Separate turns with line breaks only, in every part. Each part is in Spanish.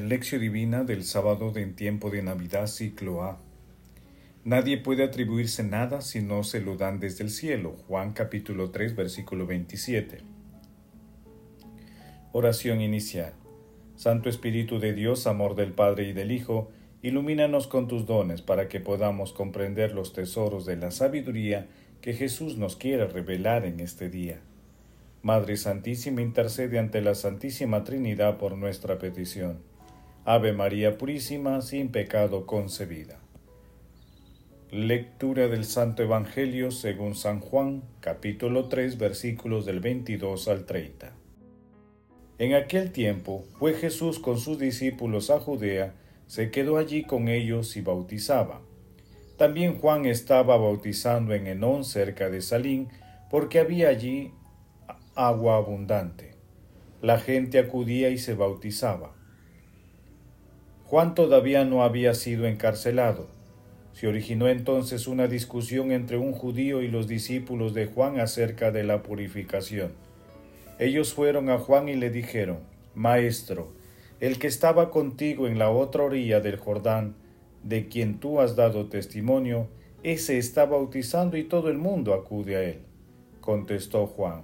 Lección Divina del sábado de en tiempo de Navidad, ciclo A. Nadie puede atribuirse nada si no se lo dan desde el cielo. Juan capítulo 3, versículo 27. Oración inicial. Santo Espíritu de Dios, amor del Padre y del Hijo, ilumínanos con tus dones para que podamos comprender los tesoros de la sabiduría que Jesús nos quiere revelar en este día. Madre Santísima, intercede ante la Santísima Trinidad por nuestra petición. Ave María Purísima, sin pecado concebida. Lectura del Santo Evangelio según San Juan, capítulo 3, versículos del 22 al 30. En aquel tiempo fue Jesús con sus discípulos a Judea, se quedó allí con ellos y bautizaba. También Juan estaba bautizando en Enón cerca de Salín, porque había allí agua abundante. La gente acudía y se bautizaba. Juan todavía no había sido encarcelado. Se originó entonces una discusión entre un judío y los discípulos de Juan acerca de la purificación. Ellos fueron a Juan y le dijeron, Maestro, el que estaba contigo en la otra orilla del Jordán, de quien tú has dado testimonio, ese está bautizando y todo el mundo acude a él. Contestó Juan,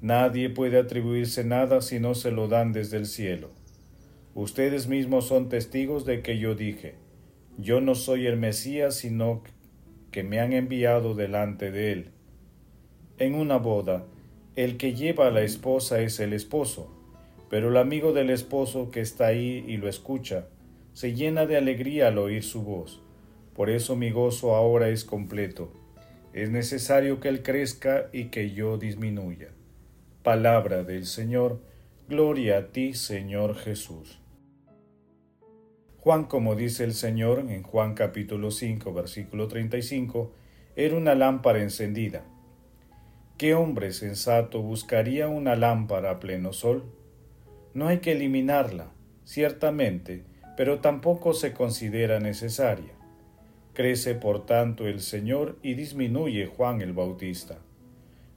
Nadie puede atribuirse nada si no se lo dan desde el cielo. Ustedes mismos son testigos de que yo dije, yo no soy el Mesías, sino que me han enviado delante de él. En una boda, el que lleva a la esposa es el esposo, pero el amigo del esposo que está ahí y lo escucha, se llena de alegría al oír su voz. Por eso mi gozo ahora es completo. Es necesario que él crezca y que yo disminuya. Palabra del Señor, gloria a ti, Señor Jesús. Juan, como dice el Señor en Juan capítulo 5, versículo 35, era una lámpara encendida. ¿Qué hombre sensato buscaría una lámpara a pleno sol? No hay que eliminarla, ciertamente, pero tampoco se considera necesaria. Crece por tanto el Señor y disminuye Juan el Bautista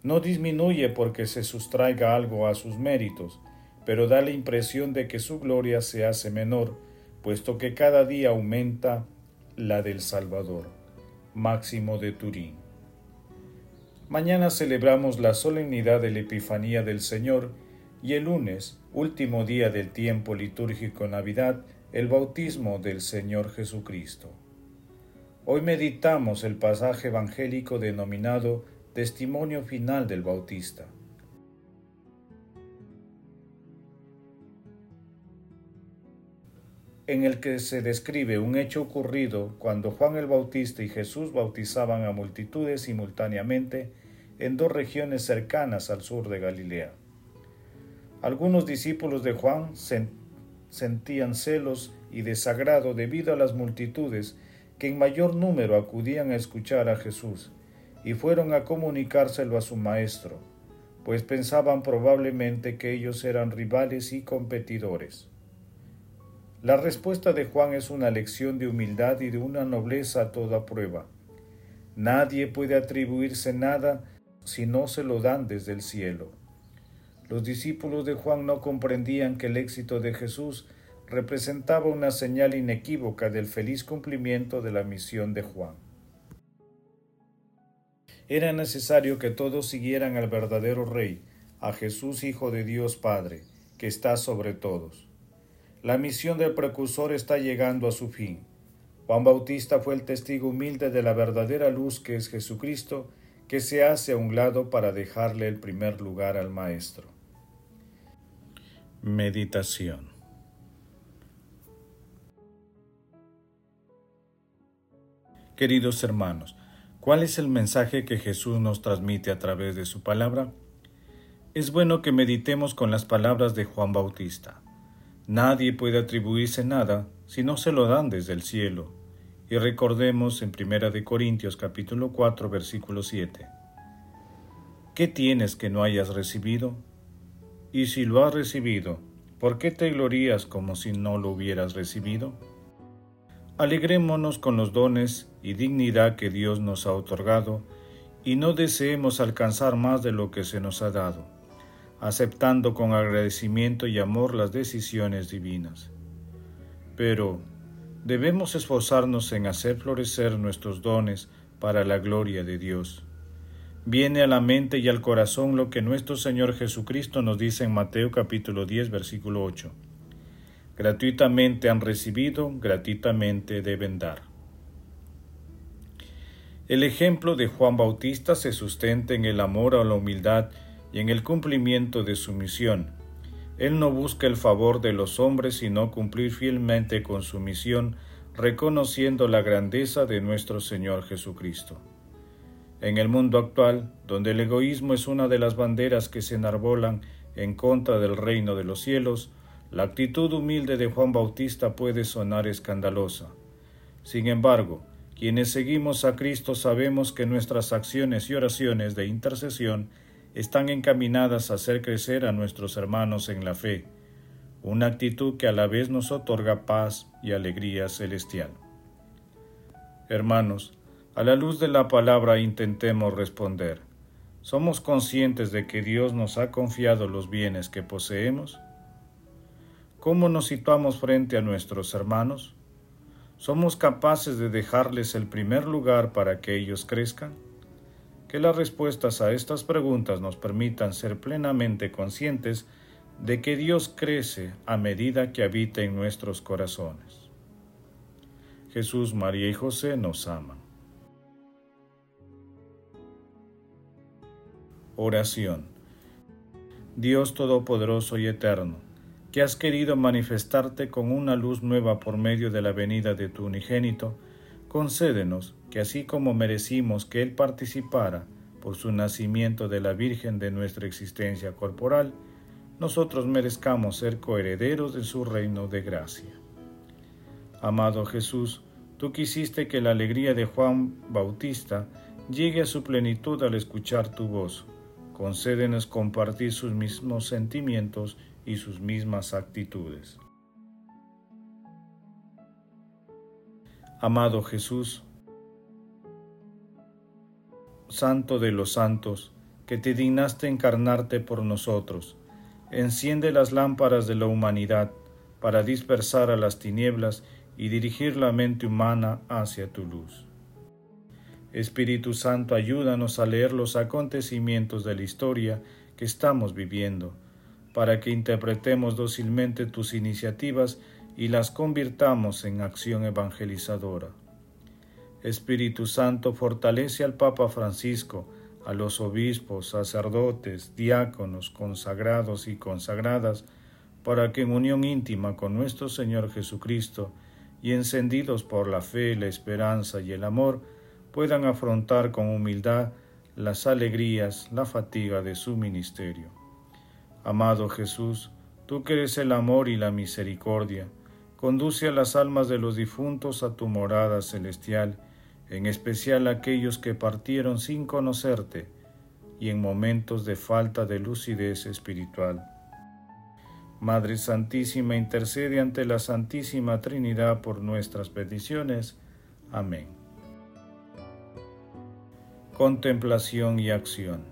no disminuye porque se sustraiga algo a sus méritos, pero da la impresión de que su gloria se hace menor, puesto que cada día aumenta la del Salvador. Máximo de Turín. Mañana celebramos la solemnidad de la Epifanía del Señor y el lunes, último día del tiempo litúrgico Navidad, el bautismo del Señor Jesucristo. Hoy meditamos el pasaje evangélico denominado Testimonio final del Bautista. En el que se describe un hecho ocurrido cuando Juan el Bautista y Jesús bautizaban a multitudes simultáneamente en dos regiones cercanas al sur de Galilea. Algunos discípulos de Juan sentían celos y desagrado debido a las multitudes que en mayor número acudían a escuchar a Jesús y fueron a comunicárselo a su maestro, pues pensaban probablemente que ellos eran rivales y competidores. La respuesta de Juan es una lección de humildad y de una nobleza a toda prueba. Nadie puede atribuirse nada si no se lo dan desde el cielo. Los discípulos de Juan no comprendían que el éxito de Jesús representaba una señal inequívoca del feliz cumplimiento de la misión de Juan era necesario que todos siguieran al verdadero Rey, a Jesús Hijo de Dios Padre, que está sobre todos. La misión del precursor está llegando a su fin. Juan Bautista fue el testigo humilde de la verdadera luz que es Jesucristo, que se hace a un lado para dejarle el primer lugar al Maestro. Meditación Queridos hermanos, ¿Cuál es el mensaje que Jesús nos transmite a través de su palabra? Es bueno que meditemos con las palabras de Juan Bautista. Nadie puede atribuirse nada si no se lo dan desde el cielo. Y recordemos en 1 de Corintios capítulo 4 versículo 7. ¿Qué tienes que no hayas recibido? Y si lo has recibido, ¿por qué te glorías como si no lo hubieras recibido? Alegrémonos con los dones y dignidad que Dios nos ha otorgado y no deseemos alcanzar más de lo que se nos ha dado, aceptando con agradecimiento y amor las decisiones divinas. pero debemos esforzarnos en hacer florecer nuestros dones para la gloria de Dios. Viene a la mente y al corazón lo que nuestro Señor Jesucristo nos dice en Mateo capítulo 10 versículo 8. Gratuitamente han recibido, gratuitamente deben dar. El ejemplo de Juan Bautista se sustenta en el amor a la humildad y en el cumplimiento de su misión. Él no busca el favor de los hombres, sino cumplir fielmente con su misión, reconociendo la grandeza de nuestro Señor Jesucristo. En el mundo actual, donde el egoísmo es una de las banderas que se enarbolan en contra del reino de los cielos, la actitud humilde de Juan Bautista puede sonar escandalosa. Sin embargo, quienes seguimos a Cristo sabemos que nuestras acciones y oraciones de intercesión están encaminadas a hacer crecer a nuestros hermanos en la fe, una actitud que a la vez nos otorga paz y alegría celestial. Hermanos, a la luz de la palabra intentemos responder. ¿Somos conscientes de que Dios nos ha confiado los bienes que poseemos? ¿Cómo nos situamos frente a nuestros hermanos? ¿Somos capaces de dejarles el primer lugar para que ellos crezcan? Que las respuestas a estas preguntas nos permitan ser plenamente conscientes de que Dios crece a medida que habita en nuestros corazones. Jesús, María y José nos aman. Oración. Dios Todopoderoso y Eterno que has querido manifestarte con una luz nueva por medio de la venida de tu unigénito, concédenos que así como merecimos que Él participara por su nacimiento de la Virgen de nuestra existencia corporal, nosotros merezcamos ser coherederos de su reino de gracia. Amado Jesús, tú quisiste que la alegría de Juan Bautista llegue a su plenitud al escuchar tu voz. Concédenos compartir sus mismos sentimientos y sus mismas actitudes. Amado Jesús, Santo de los santos, que te dignaste encarnarte por nosotros, enciende las lámparas de la humanidad para dispersar a las tinieblas y dirigir la mente humana hacia tu luz. Espíritu Santo, ayúdanos a leer los acontecimientos de la historia que estamos viviendo, para que interpretemos dócilmente tus iniciativas y las convirtamos en acción evangelizadora. Espíritu Santo, fortalece al Papa Francisco, a los obispos, sacerdotes, diáconos, consagrados y consagradas, para que en unión íntima con nuestro Señor Jesucristo y encendidos por la fe, la esperanza y el amor, puedan afrontar con humildad las alegrías, la fatiga de su ministerio. Amado Jesús, tú que eres el amor y la misericordia, conduce a las almas de los difuntos a tu morada celestial, en especial aquellos que partieron sin conocerte y en momentos de falta de lucidez espiritual. Madre Santísima, intercede ante la Santísima Trinidad por nuestras peticiones. Amén. Contemplación y acción.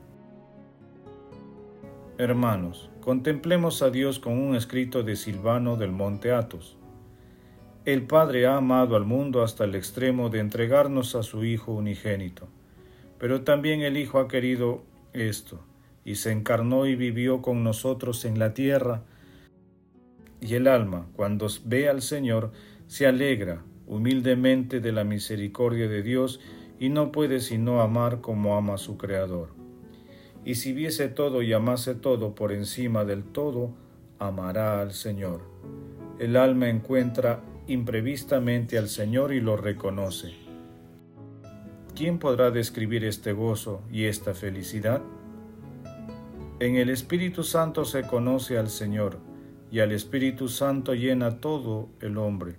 Hermanos, contemplemos a Dios con un escrito de Silvano del Monte Athos. El Padre ha amado al mundo hasta el extremo de entregarnos a su Hijo unigénito, pero también el Hijo ha querido esto, y se encarnó y vivió con nosotros en la tierra, y el alma, cuando ve al Señor, se alegra humildemente de la misericordia de Dios y no puede sino amar como ama su Creador. Y si viese todo y amase todo por encima del todo, amará al Señor. El alma encuentra imprevistamente al Señor y lo reconoce. ¿Quién podrá describir este gozo y esta felicidad? En el Espíritu Santo se conoce al Señor, y al Espíritu Santo llena todo el hombre,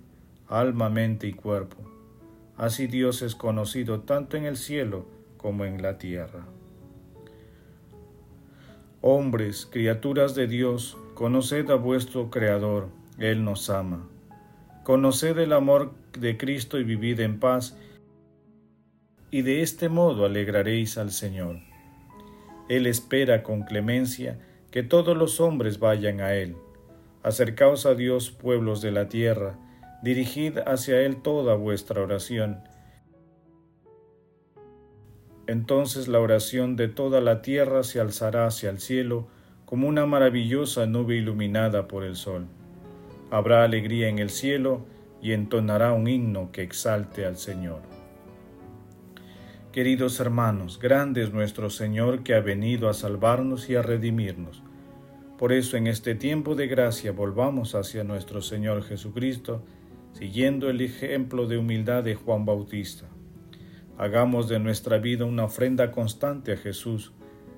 alma, mente y cuerpo. Así Dios es conocido tanto en el cielo como en la tierra. Hombres, criaturas de Dios, conoced a vuestro Creador, Él nos ama. Conoced el amor de Cristo y vivid en paz, y de este modo alegraréis al Señor. Él espera con clemencia que todos los hombres vayan a Él. Acercaos a Dios, pueblos de la tierra, dirigid hacia Él toda vuestra oración. Entonces la oración de toda la tierra se alzará hacia el cielo como una maravillosa nube iluminada por el sol. Habrá alegría en el cielo y entonará un himno que exalte al Señor. Queridos hermanos, grande es nuestro Señor que ha venido a salvarnos y a redimirnos. Por eso en este tiempo de gracia volvamos hacia nuestro Señor Jesucristo, siguiendo el ejemplo de humildad de Juan Bautista. Hagamos de nuestra vida una ofrenda constante a Jesús,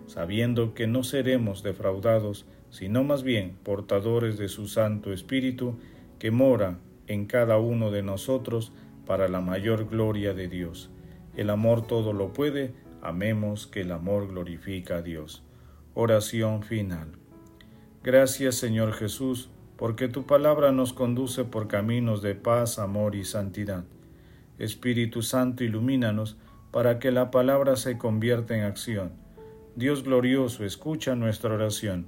sabiendo que no seremos defraudados, sino más bien portadores de su Santo Espíritu, que mora en cada uno de nosotros para la mayor gloria de Dios. El amor todo lo puede, amemos que el amor glorifica a Dios. Oración final. Gracias Señor Jesús, porque tu palabra nos conduce por caminos de paz, amor y santidad. Espíritu Santo, ilumínanos para que la palabra se convierta en acción. Dios glorioso, escucha nuestra oración.